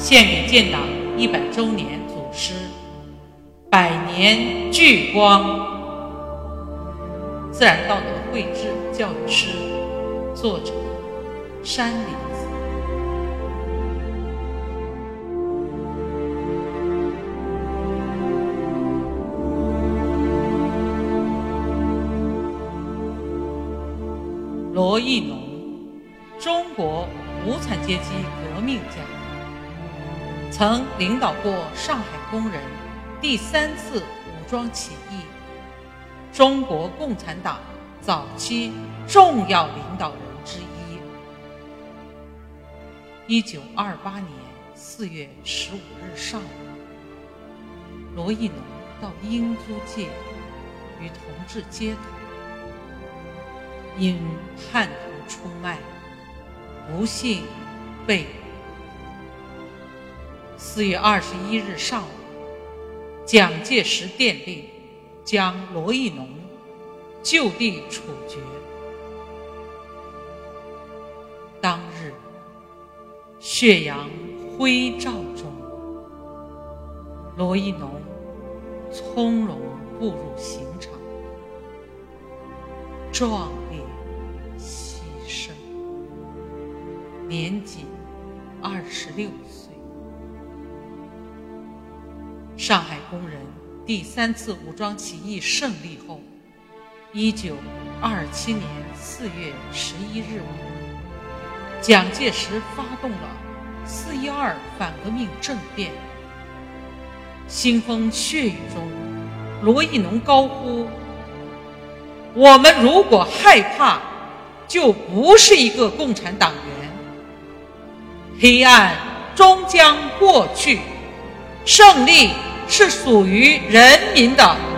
献给建党一百周年祖师，百年聚光。自然道德绘制教育师，作者山林子。罗亦农，中国无产阶级革命家，曾领导过上海工人第三次武装起义。中国共产党早期重要领导人之一。一九二八年四月十五日上午，罗亦农到英租界与同志接头，因叛徒出卖，不幸被。四月二十一日上午，蒋介石电令。将罗亦农就地处决。当日，血阳辉照中，罗亦农从容步入刑场，壮烈牺牲，年仅二十六岁。上海工人。第三次武装起义胜利后，一九二七年四月十一日晚，蒋介石发动了四一二反革命政变。腥风血雨中，罗亦农高呼：“我们如果害怕，就不是一个共产党员。黑暗终将过去，胜利。”是属于人民的。